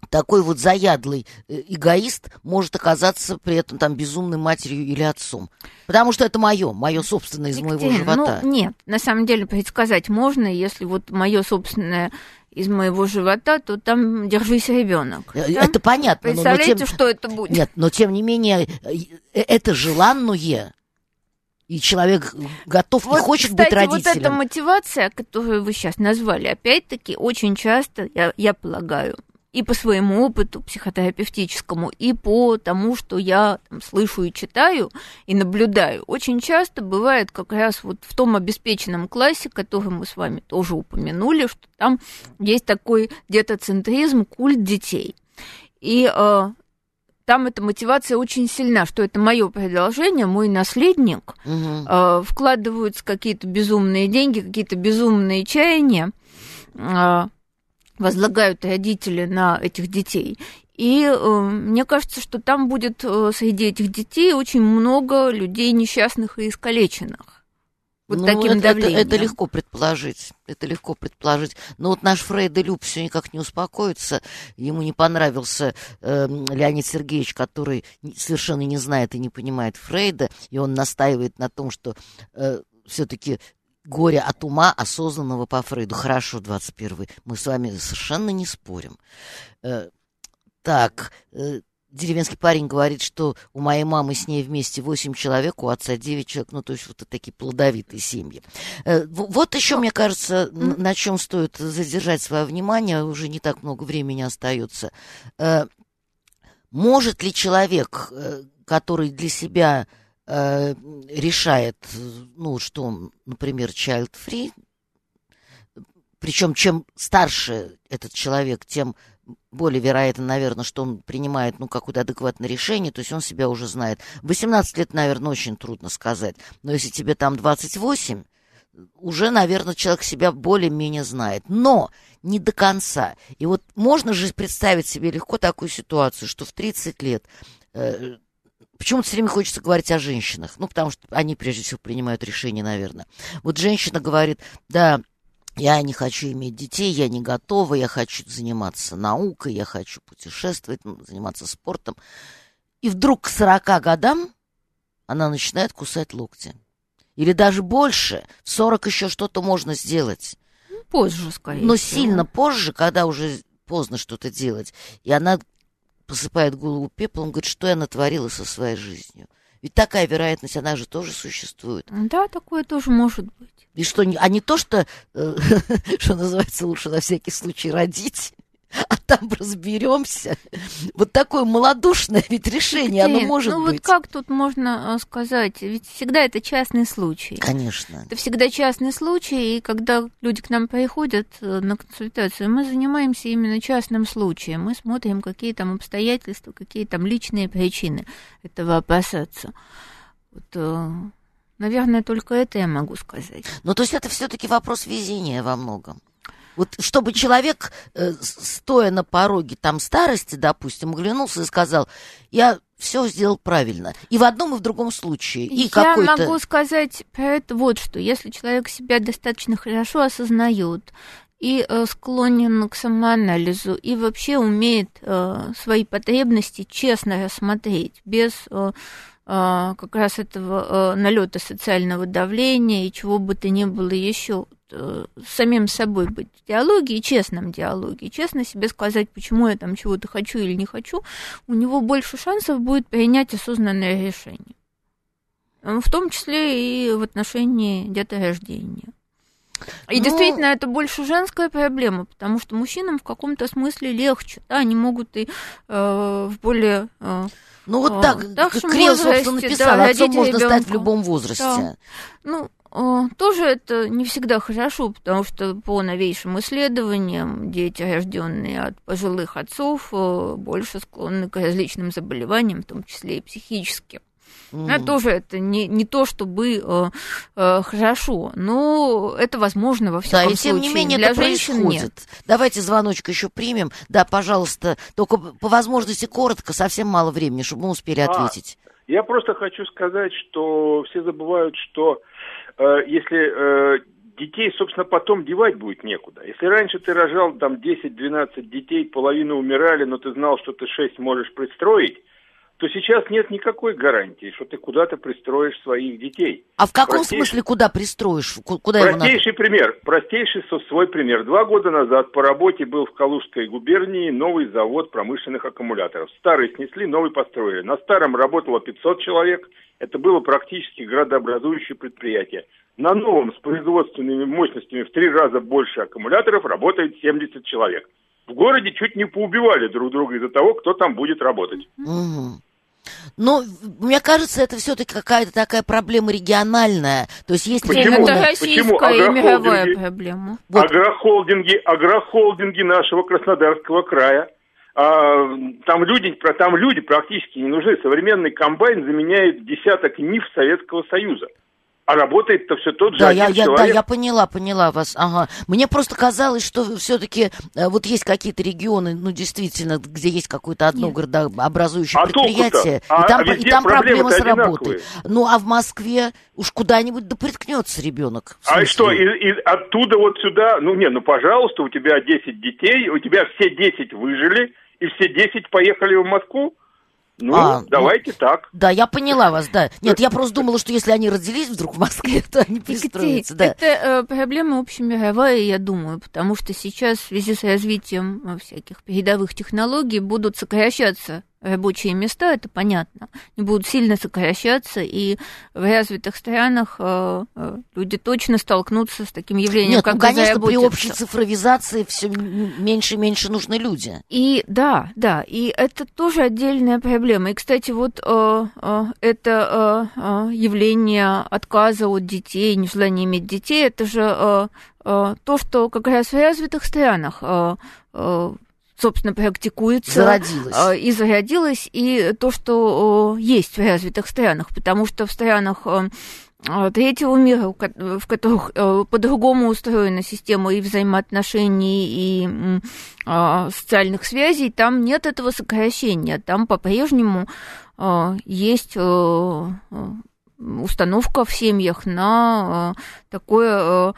такой вот заядлый э, эгоист может оказаться при этом там безумной матерью или отцом. Потому что это мое, мое собственное из Екатерина, моего живота. Ну, нет, на самом деле предсказать можно, если вот мое собственное из моего живота, то там держись ребенок. Э, это да? понятно. Представляете, но, но тем... что это будет? Нет, но тем не менее, э, это желанное, и человек готов вот, и хочет кстати, быть родителем. вот эта мотивация, которую вы сейчас назвали, опять-таки, очень часто, я, я полагаю, и по своему опыту психотерапевтическому, и по тому, что я там, слышу и читаю, и наблюдаю. Очень часто бывает как раз вот в том обеспеченном классе, который мы с вами тоже упомянули, что там есть такой детоцентризм, культ детей. И э, там эта мотивация очень сильна, что это мое продолжение, мой наследник, угу. э, вкладываются какие-то безумные деньги, какие-то безумные чаяния, э, возлагают родители на этих детей. И э, мне кажется, что там будет э, среди этих детей очень много людей несчастных и искалеченных. Вот ну, таким это, давлением. Это, это легко предположить. Это легко предположить. Но вот наш Фрейд и Люб все никак не успокоится. Ему не понравился э, Леонид Сергеевич, который совершенно не знает и не понимает Фрейда, и он настаивает на том, что э, все-таки горе от ума, осознанного по Фрейду. Хорошо, 21 Мы с вами совершенно не спорим. Э, так, э, деревенский парень говорит, что у моей мамы с ней вместе 8 человек, у отца 9 человек, ну, то есть вот такие плодовитые семьи. Э, вот еще, мне кажется, на чем стоит задержать свое внимание, уже не так много времени остается. Может ли человек, который для себя э, решает, ну, что он, например, child-free, причем чем старше этот человек, тем более вероятно, наверное, что он принимает, ну, какое-то адекватное решение, то есть он себя уже знает. 18 лет, наверное, очень трудно сказать, но если тебе там 28, уже, наверное, человек себя более-менее знает. Но не до конца. И вот можно же представить себе легко такую ситуацию, что в 30 лет э, Почему-то все время хочется говорить о женщинах. Ну, потому что они, прежде всего, принимают решения, наверное. Вот женщина говорит, да, я не хочу иметь детей, я не готова, я хочу заниматься наукой, я хочу путешествовать, ну, заниматься спортом. И вдруг к 40 годам она начинает кусать локти. Или даже больше. В 40 еще что-то можно сделать. Позже, скорее Но всего. сильно позже, когда уже поздно что-то делать. И она посыпает голову пеплом, говорит, что я натворила со своей жизнью. Ведь такая вероятность, она же тоже существует. Да, такое тоже может быть. И что, а не то, что, э, что называется, лучше на всякий случай родить, а там разберемся. Вот такое малодушное ведь решение, оно может ну быть. вот как тут можно а, сказать? Ведь всегда это частный случай. Конечно. Это всегда частный случай, и когда люди к нам приходят э, на консультацию, мы занимаемся именно частным случаем. Мы смотрим, какие там обстоятельства, какие там личные причины этого опасаться. Вот, э, наверное, только это я могу сказать. Ну, то есть это все-таки вопрос везения во многом. Вот чтобы человек, э, стоя на пороге там старости, допустим, оглянулся и сказал, я все сделал правильно. И в одном, и в другом случае. И Я могу сказать про это вот что. Если человек себя достаточно хорошо осознает и э, склонен к самоанализу, и вообще умеет э, свои потребности честно рассмотреть, без э, как раз этого налета социального давления и чего бы то ни было еще э, с самим собой быть в диалоге и честном диалоге, честно себе сказать, почему я там чего-то хочу или не хочу, у него больше шансов будет принять осознанное решение. Э, В том числе и в отношении деторождения. И Ну- действительно, это больше женская проблема, потому что мужчинам в каком-то смысле легче. Да, они могут и э, в более э, Ну вот А, так, старшем Крел, собственно, написал, да, отцом можно стать в любом возрасте. Да. Ну, э, тоже это не всегда хорошо, потому что по новейшим исследованиям дети, рожденные от пожилых отцов, э, больше склонны к различным заболеваниям, в том числе и психическим. Мгм. Это тоже это не, не то, чтобы э, э, хорошо, но это возможно во Да, всяком и тем случае. не менее Для это женщин происходит. нет. Давайте звоночек еще примем. Да, пожалуйста, только по возможности коротко, совсем мало времени, чтобы мы успели А, ответить. Я просто хочу сказать, что все забывают, что э, если э, детей, собственно, потом девать будет некуда. Если раньше ты рожал там 10-12 детей, половина умирали, но ты знал, что ты 6 можешь пристроить, то сейчас нет никакой гарантии, что ты куда-то пристроишь своих детей. А в каком простейший- смысле куда пристроишь? Ку- Куда его надо? Простейший пример, простейший свой пример. Два года назад по работе был в Калужской губернии новый завод промышленных аккумуляторов. Старый снесли, новый построили. На старом работало 500 человек. Это было практически градообразующее предприятие. На новом с производственными мощностями в три раза больше аккумуляторов работает 70 человек. В городе чуть не поубивали друг друга из-за того, кто там будет работать. Мгм. Ну, мне кажется, это все-таки какая-то такая проблема региональная. То есть есть Почему? Это российская и мировая проблема. Вот. Агрохолдинги, агрохолдинги нашего Краснодарского края. А, там люди, там люди практически не нужны. Современный комбайн заменяет десяток НИФ Советского Союза. А работает-то все тот же Да, один я, я, да, человек. я поняла, поняла вас. Ага. Мне просто казалось, что все-таки вот есть какие-то регионы, ну, действительно, где есть какое-то одно Нет. городообразующее А предприятие, А и там, везде и там проблема проблемы-то с работой. одинаковые. Ну, а в Москве уж куда-нибудь да приткнется ребенок. А что, из, из- оттуда вот сюда, ну не, ну пожалуйста, у тебя 10 детей, у тебя все 10 выжили, и все 10 поехали в Москву? Ну, А, ну, давайте так. Да, я поняла вас, да. Нет, я просто думала, что если они родились вдруг в Москве, то они пристроятся, да. Это э, проблема общемировая, я думаю, потому что сейчас в связи с развитием э, всяких передовых технологий будут сокращаться рабочие места, это понятно, будут сильно сокращаться, и в развитых странах э, э, люди точно столкнутся с таким явлением, Нет, как ну, конечно, при общей цифровизации все меньше и меньше нужны люди. И да, да, и это тоже отдельная проблема. И, кстати, вот э, э, это э, явление отказа от детей, нежелания иметь детей, это же э, э, то, что как раз в развитых странах э, э, собственно, практикуется. Зародилось. э, И зародилось, и то, что есть в развитых странах, потому что в странах э, э, третьего мира, в которых э, по-другому устроена система и взаимоотношений, и а, социальных связей, там нет этого сокращения. Там по-прежнему есть установка в семьях на такое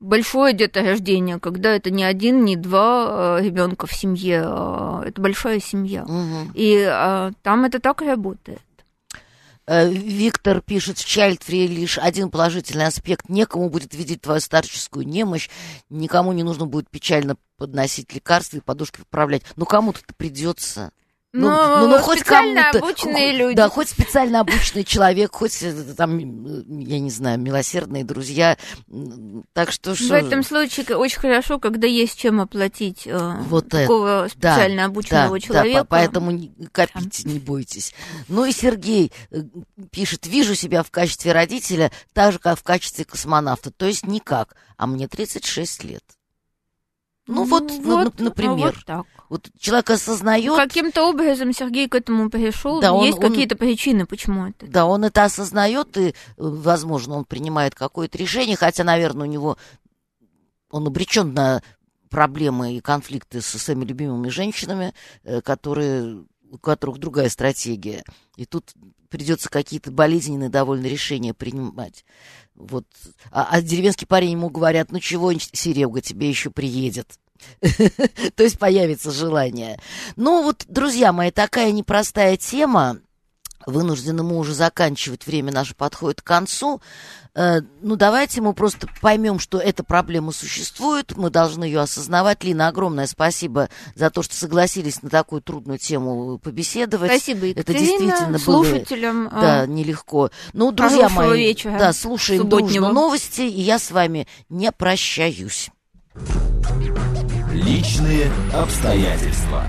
большое деторождение, когда это не один, не два ребенка в семье, а это большая семья. Мгм. И а, там это так работает. Э, Виктор пишет, в Чайльдфри лишь один положительный аспект. Некому будет видеть твою старческую немощь, никому не нужно будет печально подносить лекарства и подушки поправлять. Ну, кому-то придется. Ну, ну, ну, хоть специально обученные люди. Да, хоть специально обученный человек, хоть э, там, я не знаю, милосердные друзья. Так что В этом случае очень хорошо, когда есть чем оплатить э, вот такого это. специально да, обученного да, человека. Да, поэтому копите, не бойтесь. Ну и Сергей э, пишет, вижу себя в качестве родителя так же, как в качестве космонавта. То есть никак. А мне 36 лет. Ну, ну вот, вот, например. Вот так. Вот человек осознает... Каким-то образом Сергей к этому пришел. Да, Есть он, какие-то причины, почему это. Да, он это осознает, и, возможно, он принимает какое-то решение, хотя, наверное, у него он обречен на проблемы и конфликты со своими любимыми женщинами, э, которые, у которых другая стратегия. И тут придется какие-то болезненные довольно решения принимать. Вот. А, а деревенский парень ему говорят, ну чего, Серега, тебе еще приедет. То есть появится желание. Ну вот, друзья мои, такая непростая тема. Вынуждены мы уже заканчивать, время наше подходит к концу. Э, ну, давайте мы просто поймем, что эта проблема существует, мы должны ее осознавать. Лина, огромное спасибо за то, что согласились на такую трудную тему побеседовать. Спасибо, Екатерина, Это действительно слушателям. Было, да, нелегко. Ну, друзья мои, вечера, да, слушаем субботнего. дружно новости, и я с вами не прощаюсь. Личные обстоятельства.